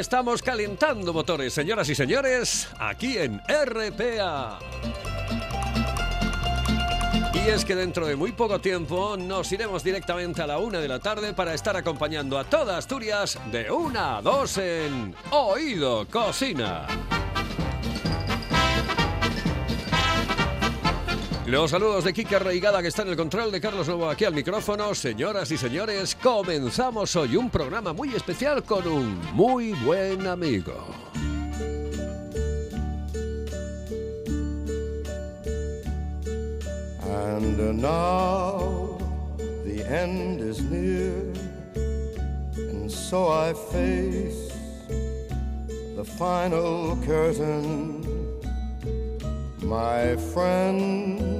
Estamos calentando motores, señoras y señores, aquí en RPA. Y es que dentro de muy poco tiempo nos iremos directamente a la una de la tarde para estar acompañando a toda Asturias de una a dos en Oído Cocina. Los saludos de Kike Reigada que está en el control de Carlos Novo aquí al micrófono. Señoras y señores, comenzamos hoy un programa muy especial con un muy buen amigo. And now the end is near, and so I face the final curtain. My friend,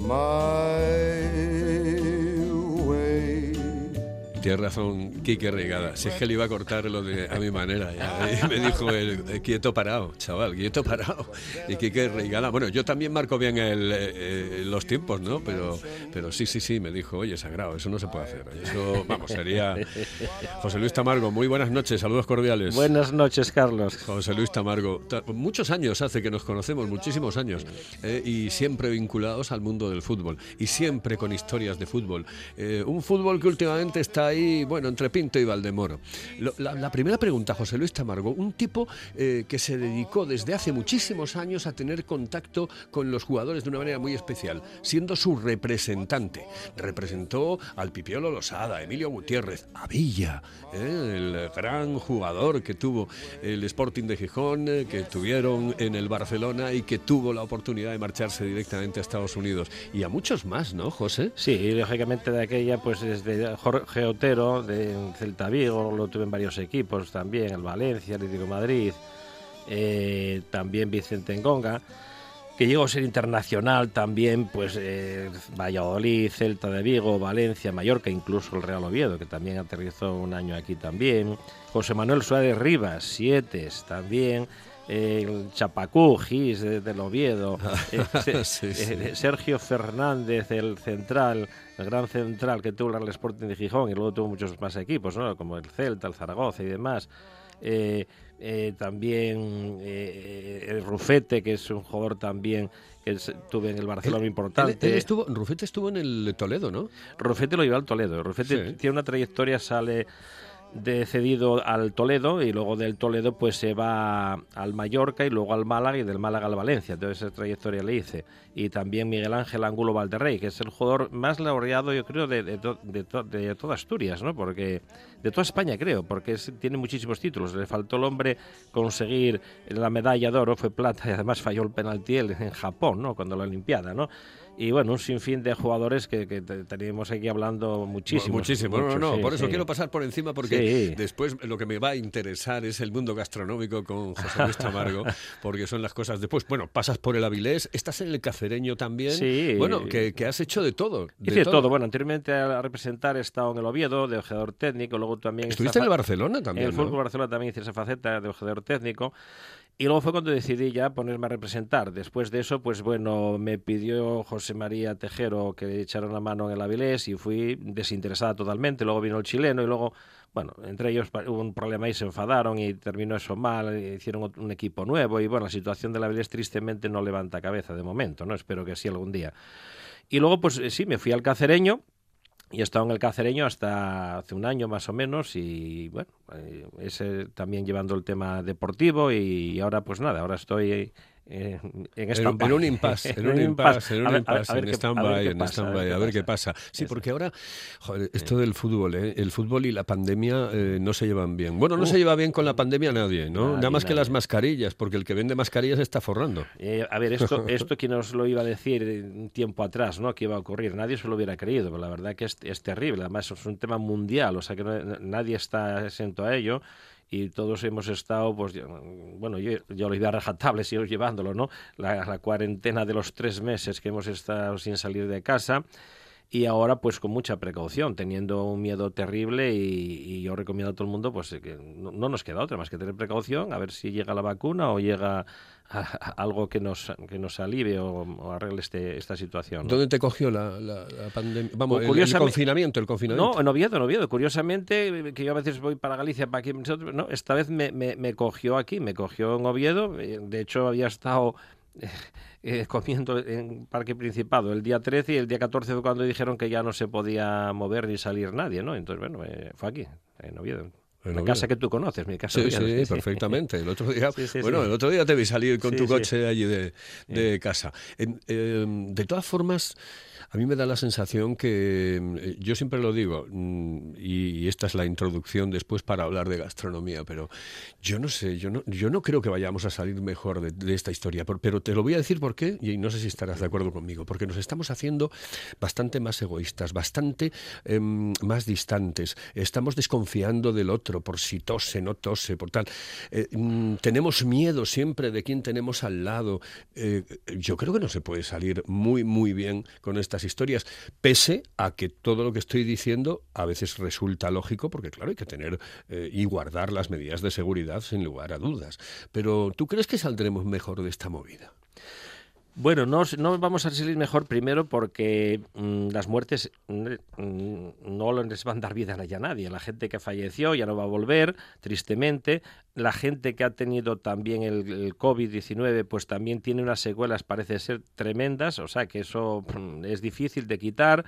my way. Tienes razón, Kike Reigada. Si es que le iba a cortar lo de a mi manera. ya. Y me dijo el, eh, quieto parado, chaval, quieto parado. Y Kike Reigada. Bueno, yo también marco bien el, eh, eh, los tiempos, ¿no? Pero, pero sí, sí, sí, me dijo, oye, sagrado, eso no se puede hacer. Eso, vamos, sería. José Luis Tamargo, muy buenas noches, saludos cordiales. Buenas noches, Carlos. José Luis Tamargo, Ta- muchos años hace que nos conocemos, muchísimos años, eh, y siempre vinculados al mundo del fútbol, y siempre con historias de fútbol. Eh, un fútbol que últimamente está ahí, bueno, entre Pinto y Valdemoro. La, primera pregunta, José Luis Tamargo, un tipo eh, que se dedicó desde hace muchísimos años a tener contacto con los jugadores de una manera muy especial, siendo su representante. Representó al Pipiolo Losada, Emilio Gutiérrez, a Villa, eh, el gran jugador que tuvo el Sporting de Gijón, eh, que tuvieron en el Barcelona y que tuvo la oportunidad de marcharse directamente a Estados Unidos. Y a muchos más, ¿no, José? Sí, lógicamente de aquella, pues desde Jorge De Celta Vigo, lo tuve en varios equipos también, el Valencia, el Atlético de Madrid, eh, también Vicente Engonga, que llegó a ser internacional también, pues eh, Valladolid, Celta de Vigo, Valencia, Mallorca, incluso el Real Oviedo, que también aterrizó un año aquí también, José Manuel Suárez Rivas, Sietes también, eh, el Chapacú, Gis de- del Oviedo, se- Sí, sí. Sergio Fernández, el central, el gran central que tuvo el Real Sporting de Gijón y luego tuvo muchos más equipos, ¿no? como el Celta, el Zaragoza y demás. Eh, eh, también eh, el Rufete, que es un jugador también que es- tuve en el Barcelona Él- importante. él estuvo, Rufete estuvo en el Toledo, ¿no? Rufete lo llevó al Toledo. Rufete Sí. tiene una trayectoria, sale de cedido al Toledo y luego del Toledo pues se va al Mallorca y luego al Málaga y del Málaga al Valencia. Entonces esa trayectoria le hice. Y también Miguel Ángel Angulo Valderrey, que es el jugador más laureado yo creo de, de, de to- de toda Asturias, ¿no? Porque de toda España creo, porque es- tiene muchísimos títulos. Le faltó al hombre conseguir la medalla de oro, fue plata y además falló el penalti en Japón, ¿no? Cuando la Olimpiada, ¿no? Y bueno, un sinfín de jugadores que, que te- teníamos aquí hablando muchísimo. Muchísimo. No, no, no, por eso quiero pasar por encima porque Sí. después lo que me va a interesar es el mundo gastronómico con José Luis Tamargo, porque son las cosas después. Bueno, pasas por el Avilés, estás en el Cacereño también. Sí. Bueno, que, que has hecho de todo. de Hice todo. Bueno, anteriormente a representar he estado en el Oviedo de ojeador técnico, luego también... Estuviste en el Barcelona también. En el ¿no? Fútbol Barcelona también hice esa faceta de ojeador técnico. Y luego fue cuando decidí ya ponerme a representar. Después de eso, pues bueno, me pidió José María Tejero que le echara una mano en el Avilés y fui desinteresada totalmente. Luego vino el chileno y luego, bueno, entre ellos hubo un problema y se enfadaron y terminó eso mal. e Hicieron un equipo nuevo y bueno, la situación del Avilés tristemente no levanta cabeza de momento, ¿no? Espero que sí algún día. Y luego, pues eh, sí, me fui al Cacereño y he estado en el Cacereño hasta hace un año más o menos y bueno, eh, ese también llevando el tema deportivo y ahora pues nada, ahora estoy eh, en, en, en, un impasse, en un impasse, en un impasse, en stand-by, en stand-by, a ver qué pasa. Sí, porque ahora, joder, esto del fútbol, ¿eh? el fútbol y la pandemia eh, no se llevan bien. Bueno, no se lleva bien con la pandemia nadie, ¿no? Nada más que las mascarillas, porque el que vende mascarillas está forrando. Eh, a ver, esto, esto quien nos lo iba a decir un tiempo atrás, ¿no? Que iba a ocurrir, nadie se lo hubiera creído, pero la verdad que es, es terrible. Además, es un tema mundial, o sea que no, nadie está exento a ello y todos hemos estado, pues, bueno, yo, yo lo iba a rajatable, sigo llevándolo, ¿no? La, la, cuarentena de los tres meses que hemos estado sin salir de casa y ahora pues con mucha precaución, teniendo un miedo terrible y, y yo recomiendo a todo el mundo pues que no, no, nos queda otra más que tener precaución, a ver si llega la vacuna o llega a, a algo que nos, que nos alivie o, o arregle este, esta situación. ¿no? ¿Dónde te cogió la, la, la pandemia? Vamos, el, el, confinamiento, el confinamiento. No, en Oviedo, en Oviedo. Curiosamente, que yo a veces voy para Galicia, para aquí, no, esta vez me, me, me cogió aquí, me cogió en Oviedo. De hecho, había estado eh, comiendo en Parque Principado el día 13 y el día 14 fue cuando dijeron que ya no se podía mover ni salir nadie, ¿no? Entonces, bueno, eh, fue aquí, en Oviedo. En la casa que tú conoces, mi casa. Sí, sí, perfectamente. El otro día, sí, sí, bueno, sí. el otro día te vi salir con tu coche allí de, de casa. Eh, de todas formas, a mí me da la sensación que, eh, yo siempre lo digo, mm, y, esta es la introducción después para hablar de gastronomía, pero yo no sé, yo no, yo no creo que vayamos a salir mejor de, esta historia, pero te lo voy a decir por qué, y no sé si estarás de acuerdo conmigo, porque nos estamos haciendo bastante más egoístas, bastante eh, más distantes, estamos desconfiando del otro por si tose, no tose, por tal. Eh, mm, tenemos miedo siempre de quién tenemos al lado. Eh, yo creo que no se puede salir muy, muy bien con historias, pese a que todo lo que estoy diciendo a veces resulta lógico, porque claro, hay que tener eh, y guardar las medidas de seguridad sin lugar a dudas. Pero ¿tú crees que saldremos mejor de esta movida? Bueno, no, no, vamos a salir mejor primero porque mmm, las muertes mmm, no les van a dar vida a nadie. La gente que falleció ya no va a volver, tristemente. La gente que ha tenido también el, el COVID-19, pues también tiene unas secuelas, parece ser tremendas, o sea que eso mmm, es difícil de quitar.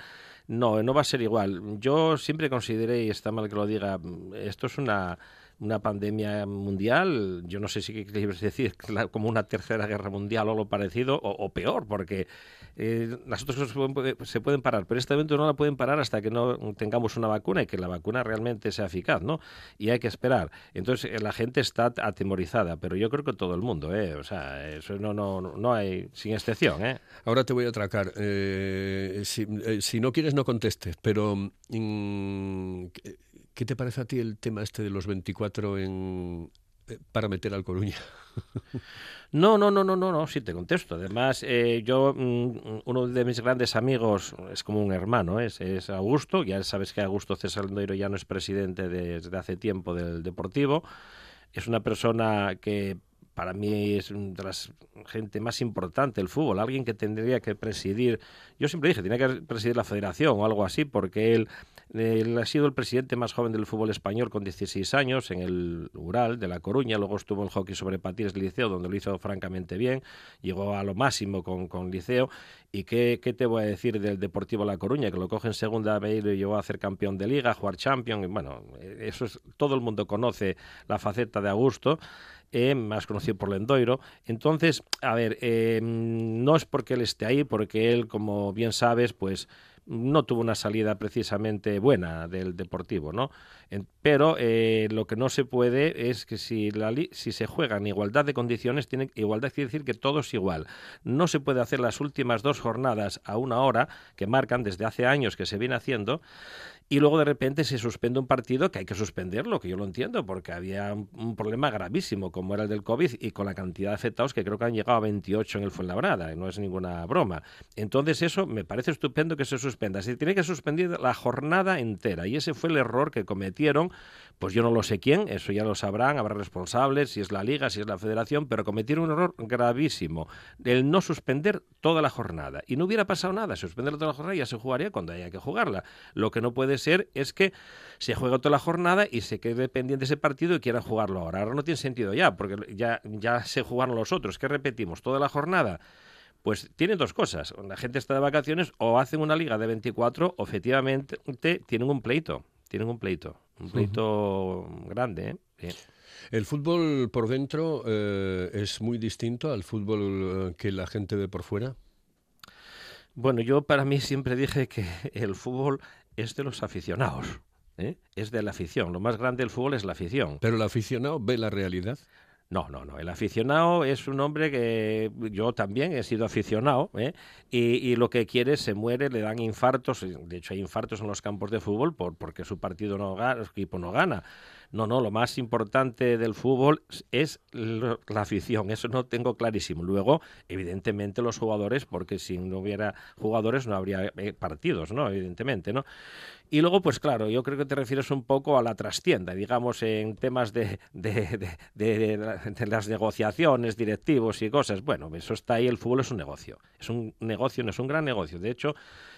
No, no va a ser igual. Yo siempre consideré, y está mal que lo diga, esto es una una pandemia mundial, yo no sé si quieres decir como una tercera guerra mundial o algo parecido, o peor, porque eh, las otras cosas se pueden, parar, pero este evento no la pueden parar hasta que no tengamos una vacuna y que la vacuna realmente sea eficaz, ¿no? Y hay que esperar. Entonces, eh, la gente está atemorizada, pero yo creo que todo el mundo, ¿eh? O sea, eso no, no, no hay, sin excepción, ¿eh? Ahora te voy a atracar. Eh, si, si, no quieres, no contestes, pero... Mm, ¿Qué te parece a ti el tema este de los 24 en, eh, para meter al Coruña? No, no, no, no, no, no, sí te contesto. Además, eh, yo, mm, uno de mis grandes amigos es como un hermano, es, es Augusto. Ya sabes que Augusto César Lendoiro ya no es presidente desde hace tiempo del Deportivo. Es una persona que para mí es de las gente más importante del fútbol, alguien que tendría que presidir, yo siempre dije, tenía que presidir la federación o algo así, porque él, él ha sido el presidente más joven del fútbol español con 16 años en el Ural de La Coruña, luego estuvo en hockey sobre patines Liceo, donde lo hizo francamente bien, llegó a lo máximo con, con Liceo, y qué, qué, te voy a decir del Deportivo La Coruña, que lo coge en segunda vez y lo llevó a ser campeón de liga, a jugar champion, y bueno, eso es, todo el mundo conoce la faceta de Augusto, eh, más conocido por Lendoiro. Entonces, a ver, eh, no es porque él esté ahí, porque él, como bien sabes, pues no tuvo una salida precisamente buena del Deportivo, ¿no? Pero eh, lo que no se puede es que si, la, si se juega en igualdad de condiciones, tiene, igualdad quiere decir que todo es igual. No se puede hacer las últimas dos jornadas a una hora, que marcan desde hace años que se viene haciendo, y luego de repente se suspende un partido que hay que suspenderlo, que yo lo entiendo, porque había un, problema gravísimo como era el del COVID y con la cantidad de afectados que creo que han llegado a 28 en el Fuenlabrada, y no es ninguna broma. Entonces eso me parece estupendo que se suspenda. Se tiene que suspender la jornada entera y ese fue el error que cometieron, pues yo no lo sé quién, eso ya lo sabrán, habrá responsables, si es la liga, si es la federación, pero cometieron un error gravísimo, el no suspender toda la jornada. Y no hubiera pasado nada, suspender toda la jornada ya se jugaría cuando haya que jugarla. Lo que no puede ser es que se juegue toda la jornada y se quede pendiente ese partido y quieran jugarlo ahora. Ahora no tiene sentido ya, porque ya, ya se jugaron los otros. ¿Qué repetimos? ¿Toda la jornada? pues tienen dos cosas. La gente está de vacaciones o hacen una liga de 24 o efectivamente tienen un pleito. Tienen un pleito. Un pleito grande, ¿eh? El fútbol por dentro eh, es muy distinto al fútbol eh, que la gente ve por fuera. Bueno, yo para mí siempre dije que el fútbol es de los aficionados. ¿eh? Es de la afición. Lo más grande del fútbol es la afición. Pero el aficionado ve la realidad. No, no, no. El aficionado es un hombre que yo también he sido aficionado ¿eh? y, lo que quiere se muere, le dan infartos. De hecho, hay infartos en los campos de fútbol por, porque su partido no gana, su equipo no gana. No, no, lo más importante del fútbol es la afición, eso no tengo clarísimo. Luego, evidentemente, los jugadores, porque si no hubiera jugadores no habría eh, partidos, ¿no? Evidentemente, ¿no? Y luego, pues claro, yo creo que te refieres un poco a la trastienda, digamos, en temas de, de, de, las negociaciones, directivos y cosas. Bueno, eso está ahí, el fútbol es un negocio. Es un negocio, no es un gran negocio. De hecho,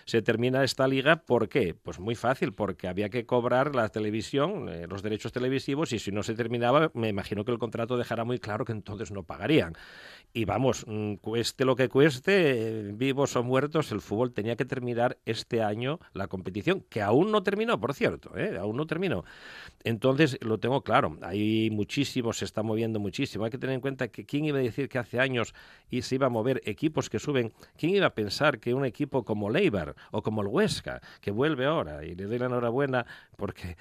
se termina esta liga, ¿por qué? Pues muy fácil, porque había que cobrar la televisión, eh, los derechos televisivos, y si no se terminaba, me imagino que el contrato dejará muy claro que entonces no pagarían. Y vamos, mm, cueste lo que cueste, vivos o muertos, el fútbol tenía que terminar este año la competición, que aún no terminó, por cierto, ¿eh? aún no terminó. Entonces, lo tengo claro, hay muchísimo, se está moviendo muchísimo. Hay que tener en cuenta que quién iba a decir que hace años y se iba a mover equipos que suben, quién iba a pensar que un equipo como Leibar, o como el Huesca, que vuelve ahora, y le doy la enhorabuena porque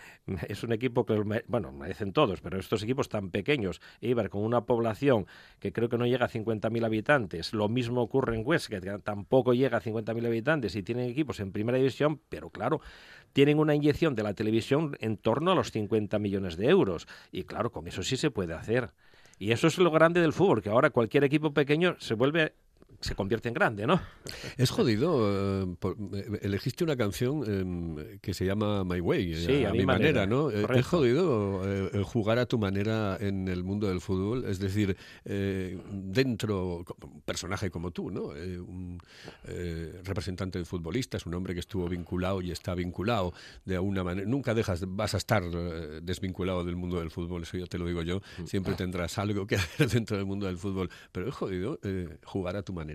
es un equipo que, bueno, merecen todos, pero estos equipos tan pequeños, Eibar con una población que creo que no llega a 50.000 habitantes, lo mismo ocurre en Huesca, que tampoco llega a 50.000 habitantes y tienen equipos en primera división, pero claro, tienen una inyección de la televisión en torno a los 50 millones de euros. Y claro, con eso sí se puede hacer. Y eso es lo grande del fútbol, que ahora cualquier equipo pequeño se vuelve se convierte en grande, ¿no? Es jodido. Eh, eh, elegiste una canción em, que se llama My Way, sí, a, mi manera, ¿no? Eh, es jodido jugar a tu manera en el mundo del fútbol, es decir, dentro, un personaje como tú, ¿no? un representante de futbolistas, un hombre que estuvo vinculado y está vinculado de alguna manera. Nunca dejas, vas a estar desvinculado del mundo del fútbol, eso ya te lo digo yo. Siempre tendrás algo que hacer dentro del mundo del fútbol, pero es jodido jugar a tu manera.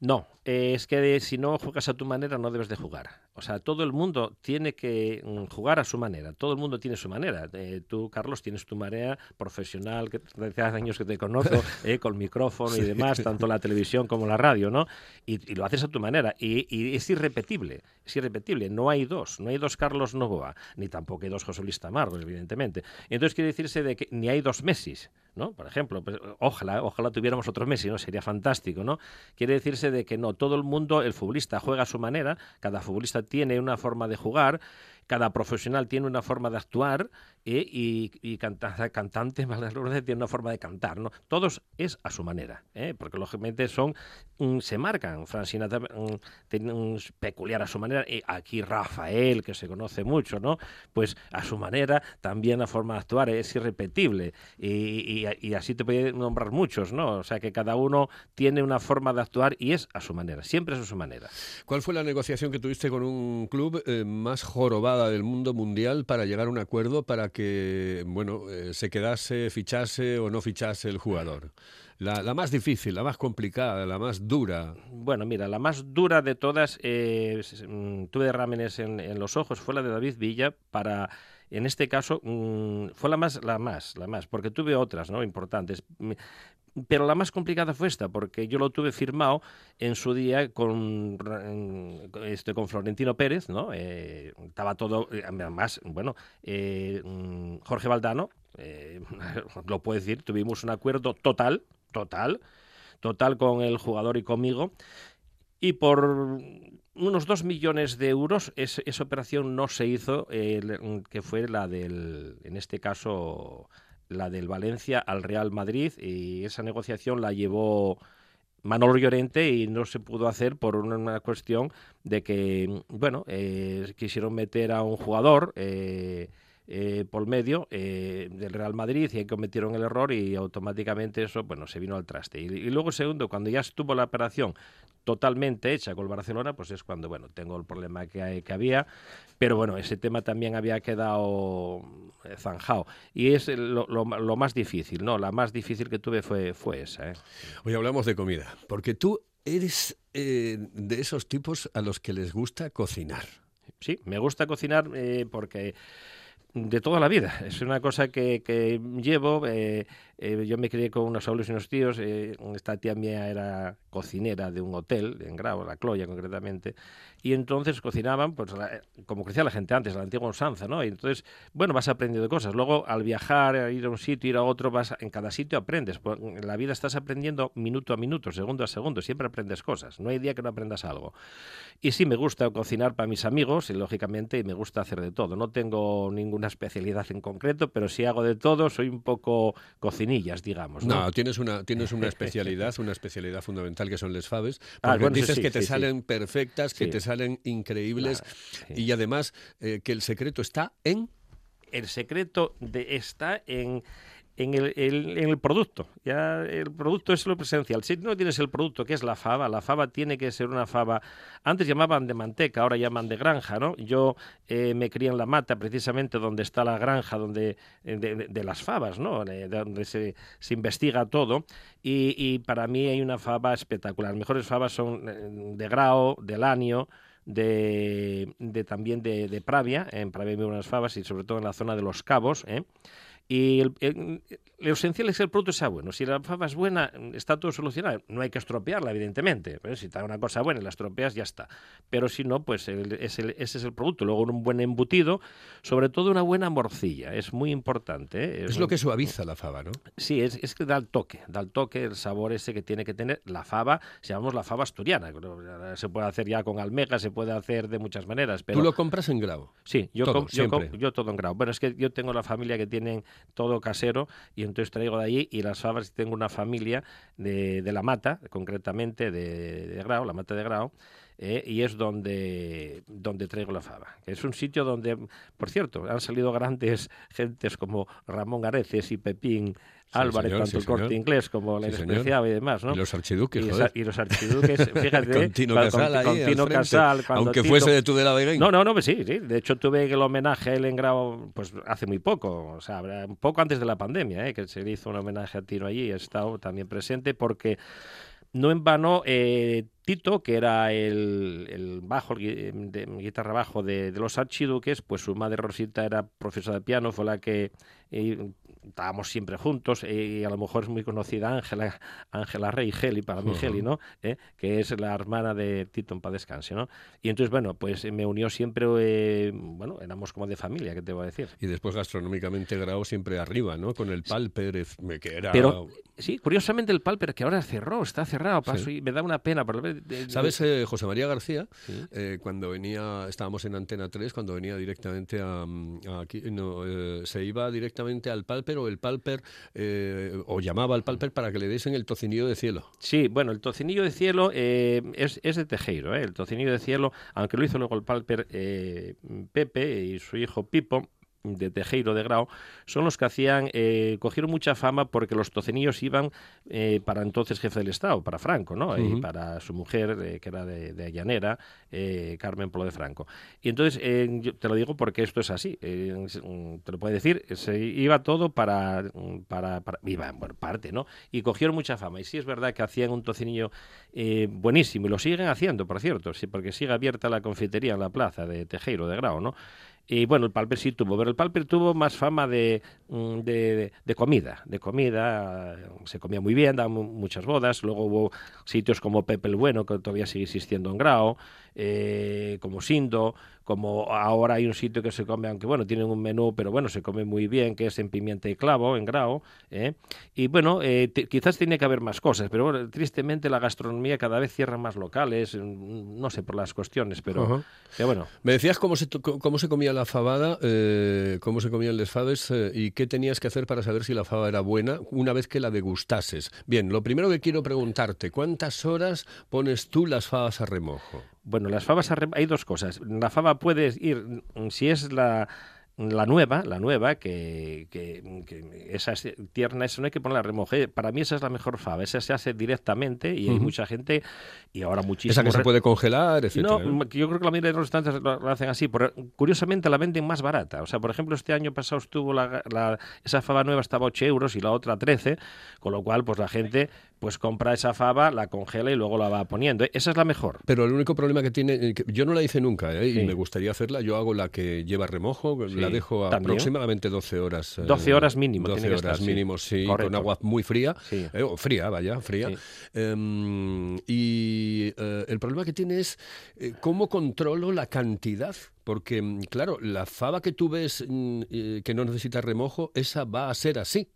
No, es que si no juegas a tu manera no debes de jugar. O sea, todo el mundo tiene que mm, jugar a su manera. Todo el mundo tiene su manera. Eh, tú, Carlos, tienes tu manera profesional, que hace años que te conozco, eh, con micrófono y demás, tanto la televisión como la radio, ¿no? Y, lo haces a tu manera. Y, es irrepetible, es irrepetible. No hay dos, no hay dos Carlos Novoa, ni tampoco hay dos José Luis Tamargo, evidentemente. Entonces quiere decirse de que ni hay dos Messis. ¿no? Por ejemplo, pues, ojalá, ojalá tuviéramos otro Messi, ¿no? Sería fantástico, ¿no? Quiere decirse de que no, todo el mundo, el futbolista juega a su manera, cada futbolista tiene una forma de jugar, cada profesional tiene una forma de actuar y, y canta, cantante, tiene una forma de cantar, ¿no? Todos es a su manera, ¿eh? porque lógicamente son, mm, se marcan, Francina mm, tiene un peculiar a su manera, y aquí Rafael, que se conoce mucho, ¿no? Pues a su manera, también la forma de actuar es irrepetible, y, y así te puede nombrar muchos, ¿no? O sea que cada uno tiene una forma de actuar y es a su manera, siempre es a su manera. ¿Cuál fue la negociación que tuviste con un club eh, más jorobada del mundo mundial para llegar a un acuerdo para que que, bueno, eh, se quedase, fichase o no fichase el jugador? La, más difícil, la más complicada, la más dura. Bueno, mira, la más dura de todas, eh, mm, tuve rámenes en, en los ojos, fue la de David Villa para en este caso mm, fue la más, la más, la más, porque tuve otras, ¿no? Importantes. Pero la más complicada fue esta, porque yo lo tuve firmado en su día con, este, con Florentino Pérez, ¿no? Eh, estaba todo, eh, además, bueno, eh, mm, Jorge Valdano, lo puedo decir, tuvimos un acuerdo total, total, total con el jugador y conmigo, y por unos dos millones de euros esa operación no se hizo, que fue la del, en este caso, la del Valencia al Real Madrid y esa negociación la llevó Manolo Llorente y no se pudo hacer por una, cuestión de que, bueno, eh, quisieron meter a un jugador eh, eh, por medio del Real Madrid y cometieron el error y automáticamente eso, bueno, se vino al traste. Y, y, luego, segundo, cuando ya estuvo la operación totalmente hecha con el Barcelona, pues es cuando, bueno, tengo el problema que, que había, pero bueno, ese tema también había quedado eh, zanjado. Y es lo, lo, más difícil, ¿no? La más difícil que tuve fue, fue esa. ¿eh? Hoy hablamos de comida, porque tú eres eh, de esos tipos a los que les gusta cocinar. Sí, me gusta cocinar eh, porque de toda la vida. Es una cosa que, que llevo. Eh, eh, yo me crié con unos abuelos y unos tíos. Eh, esta tía mía era cocinera de un hotel en Grau, la Cloya concretamente. Y entonces cocinaban, pues como crecía la gente antes, la antigua usanza, ¿no? Y entonces, bueno, vas aprendiendo cosas. Luego, al viajar, a ir a un sitio, ir a otro, vas en cada sitio aprendes. Pues, en la vida estás aprendiendo minuto a minuto, segundo a segundo. Siempre aprendes cosas. No hay día que no aprendas algo. Y sí, me gusta cocinar para mis amigos, y lógicamente, me gusta hacer de todo. No tengo ninguna especialidad en concreto, pero si hago de todo, soy un poco digamos. No, no tienes una tienes una especialidad, una especialidad fundamental que son les faves, ah, porque dices sí, que te sí, salen sí. perfectas, que te salen increíbles claro, y además eh, que el secreto está en el secreto de, está en en el, en el, producto. Ya el producto es lo esencial. Si no tienes el producto, que es la fava, la fava tiene que ser una fava. Antes llamaban de manteca, ahora llaman de granja, ¿no? Yo eh, me crié en la mata, precisamente donde está la granja donde de, de, de las favas, ¿no? De, donde se, se, investiga todo. Y, para mí hay una fava espectacular. Las mejores favas son eh, de grao, de lanio de, también de, Pravia, en Pravia hay buenas favas y sobre todo en la zona de los cabos, ¿eh? Y el, el, lo esencial es que el producto sea bueno. Si la fava es buena, está todo solucionado. No hay que estropearla, evidentemente. Pero si está una cosa buena y la estropeas, ya está. Pero si no, pues el, es el, ese es el producto. Luego un buen embutido, sobre todo una buena morcilla. Es muy importante. ¿eh? Es, es, lo que suaviza la fava, ¿no? Sí, es, es, que da el toque. Da el toque, el sabor ese que tiene que tener la fava. Se llamamos la fava asturiana. Se puede hacer ya con almeja, se puede hacer de muchas maneras. Pero... ¿Tú lo compras en grau? Sí, yo, todo, yo, yo todo en grau. Bueno, es que yo tengo la familia que tienen todo casero y entonces traigo de allí y las fabas tengo una familia de, de la mata, concretamente de, de, Grau, la mata de Grau, eh, y es donde, donde traigo la fava. Es un sitio donde, por cierto, han salido grandes gentes como Ramón Areces y Pepín Álvarez, señor, tanto el corte inglés como la despreciaba y demás, ¿no? Y los archiduques, y, y los archiduques, fíjate, con Tino cuando, Casal, con, ahí con al Tino frente, Casal, aunque fuese de Tudela Beguén. No, no, no, pues sí, sí. De hecho, tuve el homenaje a él en Grau, pues hace muy poco, o sea, un poco antes de la pandemia, ¿eh? que se le hizo un homenaje a Tino allí y he estado también presente porque no en vano, eh, Tito, que era el, el bajo, el de, guitarra bajo de, de, los archiduques, pues su madre Rosita era profesora de piano, fue la que eh, estábamos siempre juntos eh, y a lo mejor es muy conocida Ángela Ángela Rey Geli para mí uh -huh. Geli no eh, que es la hermana de Tito en paz descanse no y entonces bueno pues me unió siempre eh, bueno éramos como de familia qué te voy a decir y después gastronómicamente Grau siempre arriba no con el Palper que era pero sí curiosamente el Palper que ahora cerró está cerrado paso sí. y me da una pena por... sabes eh, José María García ¿Sí? Eh, cuando venía estábamos en Antena 3 cuando venía directamente a, a aquí no, eh, se iba directamente al Palper o el Palper eh, o llamaba al Palper para que le diesen el tocinillo de cielo. Sí, bueno, el tocinillo de cielo eh, es, es, de Tejero, ¿eh? el tocinillo de cielo, aunque lo hizo luego el Palper Pepe y su hijo Pipo, de Tejero de Grau, son los que hacían, eh, cogieron mucha fama porque los tocenillos iban eh, para entonces jefe del Estado, para Franco, ¿no? Uh -huh. Y para su mujer, eh, que era de, de Llanera, eh, Carmen Polo de Franco. Y entonces, eh, yo te lo digo porque esto es así, eh, te lo puedo decir, se iba todo para, para, para, iba en buena parte, ¿no? Y cogieron mucha fama. Y sí es verdad que hacían un tocinillo buenísimo, y lo siguen haciendo, por cierto, sí, porque sigue abierta la confitería en la plaza de Tejero de Grau, ¿no? Y bueno, el Palper sí tuvo, pero el Palper tuvo más fama de, mm, de, de, comida, de comida, se comía muy bien, daban muchas bodas, luego hubo sitios como Pepe el Bueno, que todavía sigue existiendo en Grao, eh, como Sindo, como ahora hay un sitio que se come, aunque bueno, tienen un menú, pero bueno, se come muy bien, que es en pimienta y clavo, en Grao, ¿eh? y bueno, eh, quizás tiene que haber más cosas, pero bueno, tristemente la gastronomía cada vez cierra más locales, no sé por las cuestiones, pero, uh -huh. pero bueno. Me decías cómo se, cómo se comía la fabada, eh, cómo se comían les faves y qué tenías que hacer para saber si la fava era buena una vez que la degustases. Bien, lo primero que quiero preguntarte, ¿cuántas horas pones tú las fabas a remojo? Bueno, las fabas hay dos cosas. La fava puedes ir, si es la la nueva, la nueva, que, que, que, esa es tierna, eso no hay que ponerla a remojar. Para mí esa es la mejor fava, esa se hace directamente y uh -huh. hay mucha gente, y ahora muchísimo... Esa que se puede congelar, etc. No, yo creo que la mayoría de los restaurantes lo, lo, hacen así, pero curiosamente la venden más barata. O sea, por ejemplo, este año pasado estuvo la, la, esa fava nueva estaba 8 euros y la otra 13, con lo cual pues la gente pues compra esa fava, la congela y luego la va poniendo. Esa es la mejor. Pero el único problema que tiene, eh, que yo no la hice nunca ¿eh? Sí. y me gustaría hacerla, yo hago la que lleva remojo, la dejo ¿también? aproximadamente 12 horas. eh, 12 horas mínimo 12 tiene que horas estar, sí. mínimo, sí, Correcto. con agua muy fría, eh, o fría, vaya, fría. Em, y eh, el problema que tiene es eh, cómo controlo la cantidad. Porque, mm, claro, la fava que tú ves mm, eh, que no necesita remojo, esa va a ser así.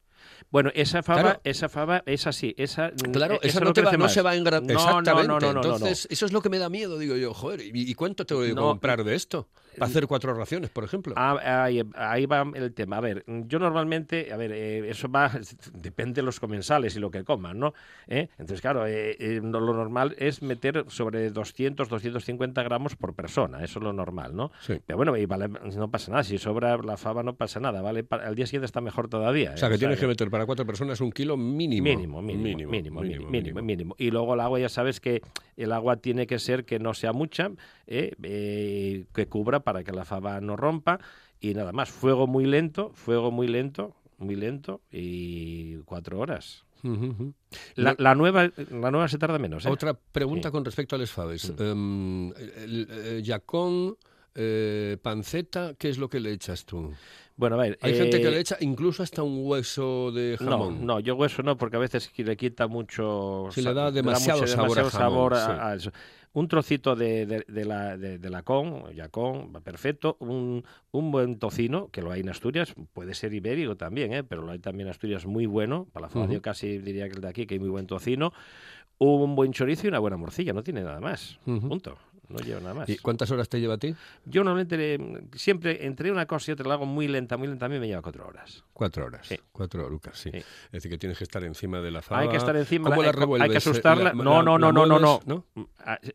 Bueno, esa fava, Claro. esa fava es así. Esa, Claro, eh, esa, esa no, te va, no se va a engrandar. No, Exactamente. Entonces, eso es lo que me da miedo, digo yo, joder, ¿y, cuánto tengo que comprar de esto? Para hacer cuatro raciones, por ejemplo. Ah, ahí, ahí va el tema. A ver, yo normalmente, a ver, eh, eso va, depende de los comensales y lo que coman, ¿no? ¿Eh? Entonces, claro, eh, eh, lo normal es meter sobre 200, 250 gramos por persona, eso es lo normal, ¿no? Sí. Pero bueno, y vale, no pasa nada, si sobra la fava no pasa nada, ¿vale? Pa- Al día siguiente está mejor todavía. o sea, ¿eh? que tienes que meter para cuatro personas un kilo mínimo. Mínimo, mínimo, mínimo, mínimo, mínimo, mínimo. Y luego el agua, ya sabes que el agua tiene que ser que no sea mucha, eh, eh, que cubra para que la fava no rompa. Y nada más, fuego muy lento, fuego muy lento, muy lento y cuatro horas. La, nueva, la nueva se tarda menos. ¿eh? Otra pregunta Sí. con respecto a Les Faves. Mm. Em, el, eh, yacón, eh, panceta, ¿qué es lo que le echas tú? Bueno, a ver. Hay gente que eh, le echa incluso hasta un hueso de No, jamón. no, yo hueso no, porque a veces le quita mucho. Sí, le da demasiado sabor a demasiado jamón, sabor a- sí. a eso. Un trocito de, de, de la, de, de la con, yacón, va perfecto. Un, un buen tocino, que lo hay en Asturias, puede ser ibérico también, ¿eh? pero lo hay también en Asturias muy bueno. Para la Ujú. yo casi diría que el de aquí, que hay muy buen tocino. Un buen chorizo y una buena morcilla, no tiene nada más. Ujú. Punto. No lleva nada más. ¿Y cuántas horas te lleva a ti? Yo normalmente eh, siempre entre una cosa y otra la hago muy lenta, muy lenta. A mí me lleva cuatro horas. Cuatro horas. Sí. Cuatro horas, sí. Sí. Es decir, que tienes que estar encima de la fava. Hay que estar encima, ¿Cómo la- la hay- revuelves? hay que Eh, asustarla. la- no, no, la no, no, no, mueves, no.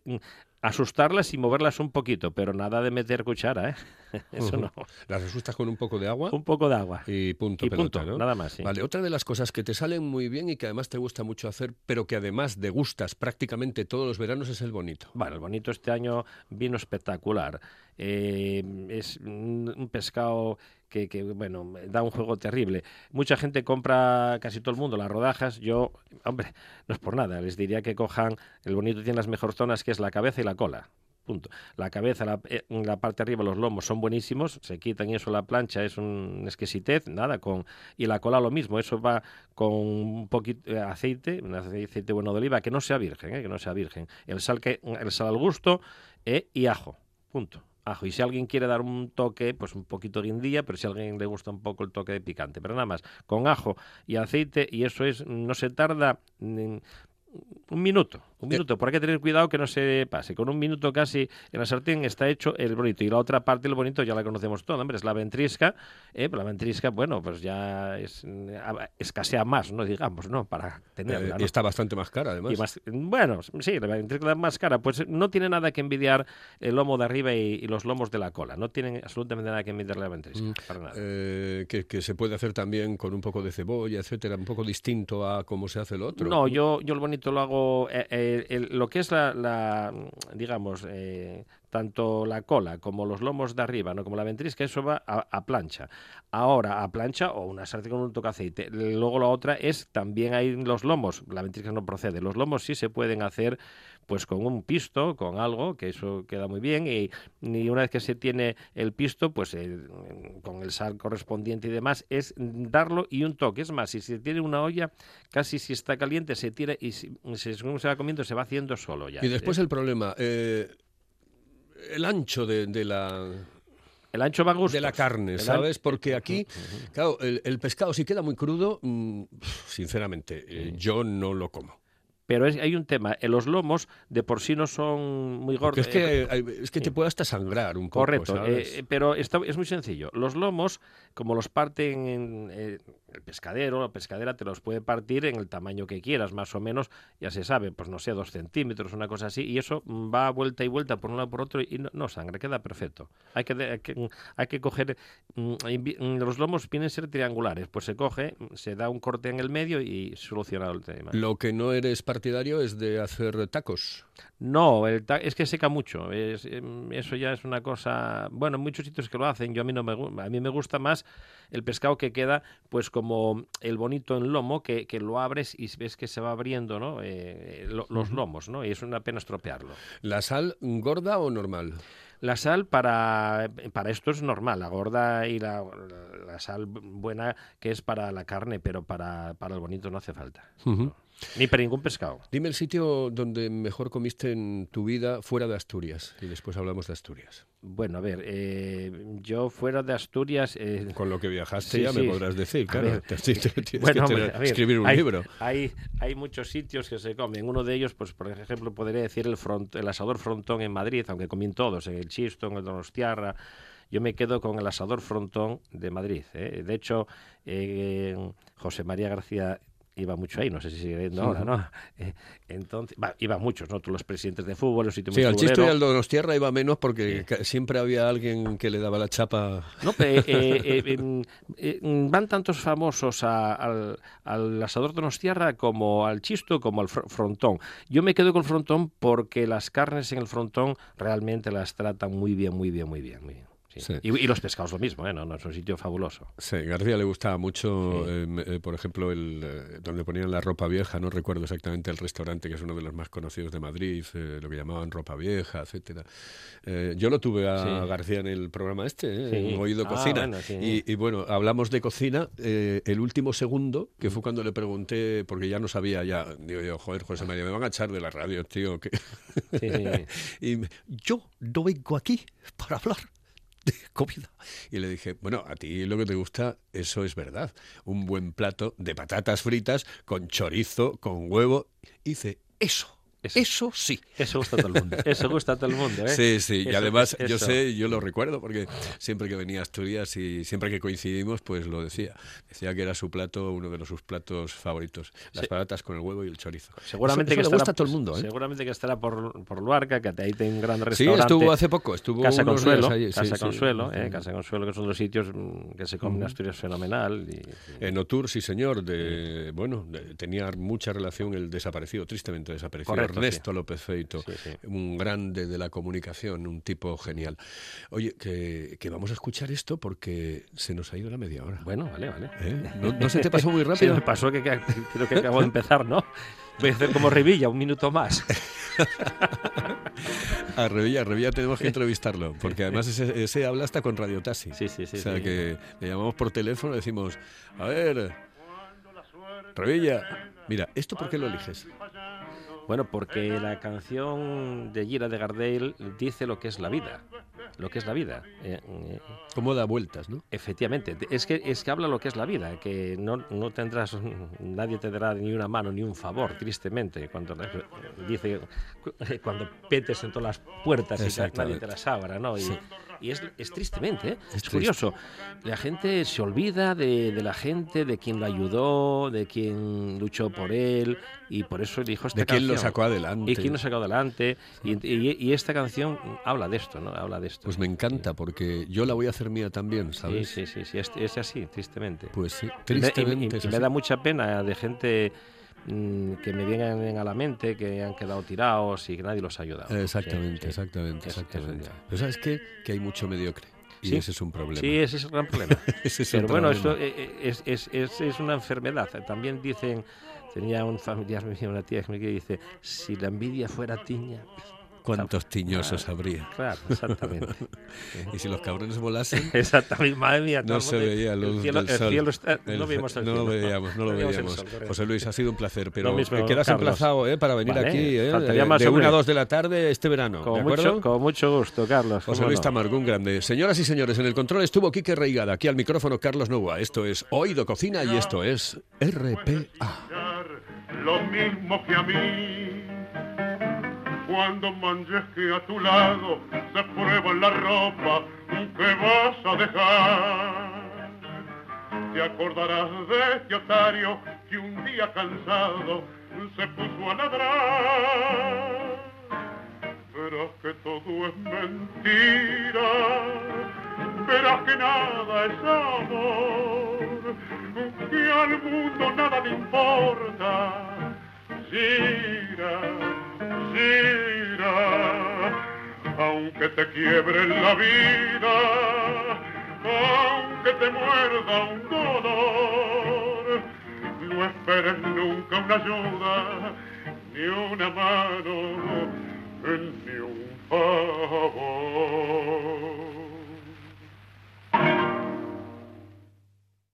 ¿no? Asustarlas y moverlas un poquito, pero nada de meter cuchara, ¿eh? Eso no. Las asustas con un poco de agua Un poco de agua. y punto Y pelota, punto, ¿no? nada más, sí. Vale, otra de las cosas que te salen muy bien y que además te gusta mucho hacer, pero que además degustas prácticamente todos los veranos es el bonito. Bueno, el bonito este año vino espectacular. Eh, es un pescado que, que, bueno, da un juego terrible. Mucha gente compra, casi todo el mundo, las rodajas. Yo, hombre, no es por nada, les diría que cojan, el bonito tiene las mejores zonas, que es la cabeza y la cola. Punto. La cabeza, la, eh, la parte de arriba, los lomos son buenísimos, se quitan y eso la plancha es un exquisitez, nada, con y la cola lo mismo, eso va con un poquito de aceite, un aceite bueno de oliva, que no sea virgen, eh, que no sea virgen. El sal que el sal al gusto eh, y ajo. Punto. Ajo. Y si alguien quiere dar un toque, pues un poquito de guindilla, pero si a alguien le gusta un poco el toque de picante. Pero nada más, con ajo y aceite, y eso es, no se tarda ni- un minuto, un Eh. minuto, pero hay que tener cuidado que no se pase. Con un minuto casi en la sartén está hecho el bonito. Y la otra parte del bonito ya la conocemos todo, hombre, es la ventrisca. ¿eh? Pero la ventrisca, bueno, pues ya es, eh, escasea más, ¿no? Digamos, ¿no? Para tenerla, Eh, ¿no? y está bastante más cara, además. Y más- bueno, sí, la ventrícula más cara. Pues no tiene nada que envidiar el lomo de arriba y, y los lomos de la cola. No tienen absolutamente nada que envidiar la ventrícula. Mm, Para nada. Eh, que, que se puede hacer también con un poco de cebolla, etcétera, un poco distinto a cómo se hace el otro. No, yo, yo el bonito lo hago. eh, el- lo que es la, la, digamos, eh, tanto la cola como los lomos de arriba, no como la ventrisca, eso va a, a plancha. Ahora, a plancha o una sartén con un toque de aceite. Luego la otra es también hay los lomos. La ventrisca no procede. Los lomos sí se pueden hacer pues con un pisto, con algo, que eso queda muy bien. Y, y una vez que se tiene el pisto, pues eh, con el sal correspondiente y demás, es darlo y un toque. Es más, si se tiene una olla, casi si está caliente, se tira y si, se va comiendo, se va haciendo solo ya. Y después Eh, el problema, eh, el ancho de, de la, el ancho va de la carne, ¿sabes? Porque aquí, claro, el, el pescado si queda muy crudo, mm, sinceramente, eh, yo no lo como. Pero es- hay un tema, eh, los lomos de por sí no son muy Porque gordos. es que, hay- es que te puede hasta sangrar un poco, Correcto, ¿sabes? eh, pero está- es muy sencillo. Los lomos, como los parten en eh, el pescadero, la pescadera te los puede partir en el tamaño que quieras, más o menos, ya se sabe, pues no sé, dos centímetros, una cosa así, y eso mm, va a vuelta y vuelta por un lado por otro y no, no sangra, queda perfecto. Hay que, hay que, hay que coger, mm, mm, los lomos vienen a ser triangulares, pues se coge, mm, se da un corte en el medio y solucionado el tema. Lo que no eres partidario es de hacer tacos. No, el ta- es que seca mucho. es, em, eso ya es una cosa. Bueno, en muchos sitios que lo hacen. Yo a mí no me a mí me gusta más el pescado que queda, pues como el bonito en lomo que, que lo abres y ves que se va abriendo ¿no? Eh, lo- los lomos, ¿no? Y es una pena estropearlo. ¿La sal gorda o normal? La sal para, para esto es normal, la gorda y la, la sal buena que es para la carne, pero para, para el bonito no hace falta. Ni para ningún pescado. Dime el sitio donde mejor comiste en tu vida fuera de Asturias y después hablamos de Asturias. Bueno, a ver, eh, yo fuera de Asturias... eh, Con lo que viajaste Sí, ya me sí. podrás decir, claro. Bueno, escribir un hay, libro. Hay, hay muchos sitios que se comen. Uno de ellos, pues por ejemplo, podría decir el, front, el asador frontón en Madrid, aunque comí en todos, en el Chisto, en el Donostiarra. Yo me quedo con el asador frontón de Madrid. ¿eh? De hecho, eh, José María García iba mucho ahí, no sé si sigue yendo ahora, ¿no? Eh, entonces, va, iban muchos, ¿no? Todos los presidentes de fútbol, los sitios Sí, al Chisto y al Donostierra iba menos porque siempre había alguien que le daba la chapa. No, pero, eh, eh, em, eh, mm, van tantos famosos a- al, al asador Donostiarra como al chisto como al fr- frontón. Yo me quedo con el frontón porque las carnes en el frontón realmente las tratan muy bien, muy bien, muy bien. Muy bien sí. Sí. Y, y los pescados lo mismo, ¿eh? no, no, es un sitio fabuloso. Sí, García le gustaba mucho, me- eh, por ejemplo, el eh, donde ponían la ropa vieja, no recuerdo exactamente el restaurante, que es uno de los más conocidos de Madrid, eh, lo que llamaban ropa vieja, etcétera. Eh, yo lo tuve a. García en el programa este, eh, en Oído Ah, Cocina. bueno, y, y bueno, hablamos de cocina, el último segundo, que fue cuando le pregunté, porque ya no sabía, ya, digo yo, joder, José María, me van a echar de la radio, tío. que- y me- yo no vengo aquí para hablar comida. Y le dije, bueno, a ti lo que te gusta, eso es verdad. Un buen plato de patatas fritas con chorizo, con huevo. Y dice, eso, Eso. eso, sí. Eso gusta a todo el mundo. Eso gusta a todo el mundo, ¿eh? Sí, sí, y Eso- además yo sé, yo lo recuerdo porque siempre que venía a Asturias y siempre que coincidimos, pues lo decía. Decía que era su plato, uno de los, sus platos favoritos, las Sí. patatas con el huevo y el chorizo. Seguramente que le estará, gusta a todo el mundo, ¿eh? Seguramente que estará por, por Luarca, que ahí tiene un gran Sí, restaurante. estuvo hace poco, estuvo Casa Consuelo, allí, sí, Casa sí. Consuelo, eh, Casa Consuelo, que son los sitios mm, que se comen en Asturias fenomenal. y- En Otur, sí señor, de, bueno, de- tenía mucha relación el desaparecido, tristemente desaparecido, Correcto, Ernesto López Feito, Sí, sí. un grande de la comunicación, un tipo genial. Oye, que, que vamos a escuchar esto porque se nos ha ido la media hora. Bueno, vale, vale. ¿Eh? ¿No, no se te pasó muy Sí, rápido? me pasó que, que- creo que acabo de empezar, ¿no? Voy a hacer como Revilla, un minuto más. A Revilla, a Revilla tenemos que entrevistarlo, porque además ese, ese habla hasta con Radio Taxi. Sí, sí, sí, O sea sí. que le llamamos por teléfono y decimos, a ver, Revilla, mira, ¿esto por qué lo eliges? Bueno, porque la canción de Gira de Gardel dice lo que es la vida. Lo que es la vida. Eh, eh, ¿Cómo da vueltas, no? Efectivamente, es que, es que habla lo que es la vida, que no, no tendrás, nadie te dará ni una mano ni un favor, tristemente, cuando dice, cuando petes en todas las puertas y nadie te las abra, ¿no? Y, Sí. Y es, es tristemente, ¿eh? Es es, triste. curioso, la gente se olvida de, de la gente, de quien lo ayudó, de quien luchó por él, y por eso elijo esta ¿De quién lo canción. sacó adelante? Y quién lo sacó adelante, y, y- y esta canción habla de esto, ¿no? Habla de esto. Pues me encanta, porque yo la voy a hacer mía también, Sí, ¿sabes? sí, sí, sí, es, es así, tristemente. Pues sí, tristemente y- y me da mucha pena de gente mm, que me vienen a la mente, que han quedado tirados y que nadie los ha ayudado. Exactamente, Sí, sí. exactamente, Es- es exactamente. Pero ¿sabes qué? Que hay mucho mediocre. Y Sí. ese es un problema. Sí, ese es el gran problema. Ese es Pero bueno, esto eh, eh, es, es, es, es una enfermedad. También dicen, tenía un familiar, una tía que me dice, si la envidia fuera tiña. ¿Cuántos tiñosos Claro. habría? Claro, exactamente. Y si los cabrones volasen, exactamente, madre mía. no el se veía luz el cielo, del el sol. cielo está- El- no vemos el no cielo. lo veíamos, no lo veíamos el sol. José Luis, ha sido un placer, pero mismo, que quedas Carlos. emplazado ¿eh? para venir Vale, aquí ¿eh? más, de hombre. una a dos de la tarde este verano. Con ¿de acuerdo? mucho, con mucho gusto, Carlos. José Luis no. Tamargo, un grande. Señoras y señores, en el control estuvo Quique Reigada, aquí al micrófono Carlos Novoa. Esto es Oído Cocina y esto es RPA. lo mismo que a mí. Cuando manches que a tu lado se prueba la ropa que vas a dejar. Te acordarás de este otario que un día cansado se puso a ladrar. Verás que todo es mentira, verás que nada es amor, que al mundo nada le importa. Gira, aunque te quiebre la vida, aunque te muerda un dolor. no esperes nunca una ayuda, ni una mano, ni un favor.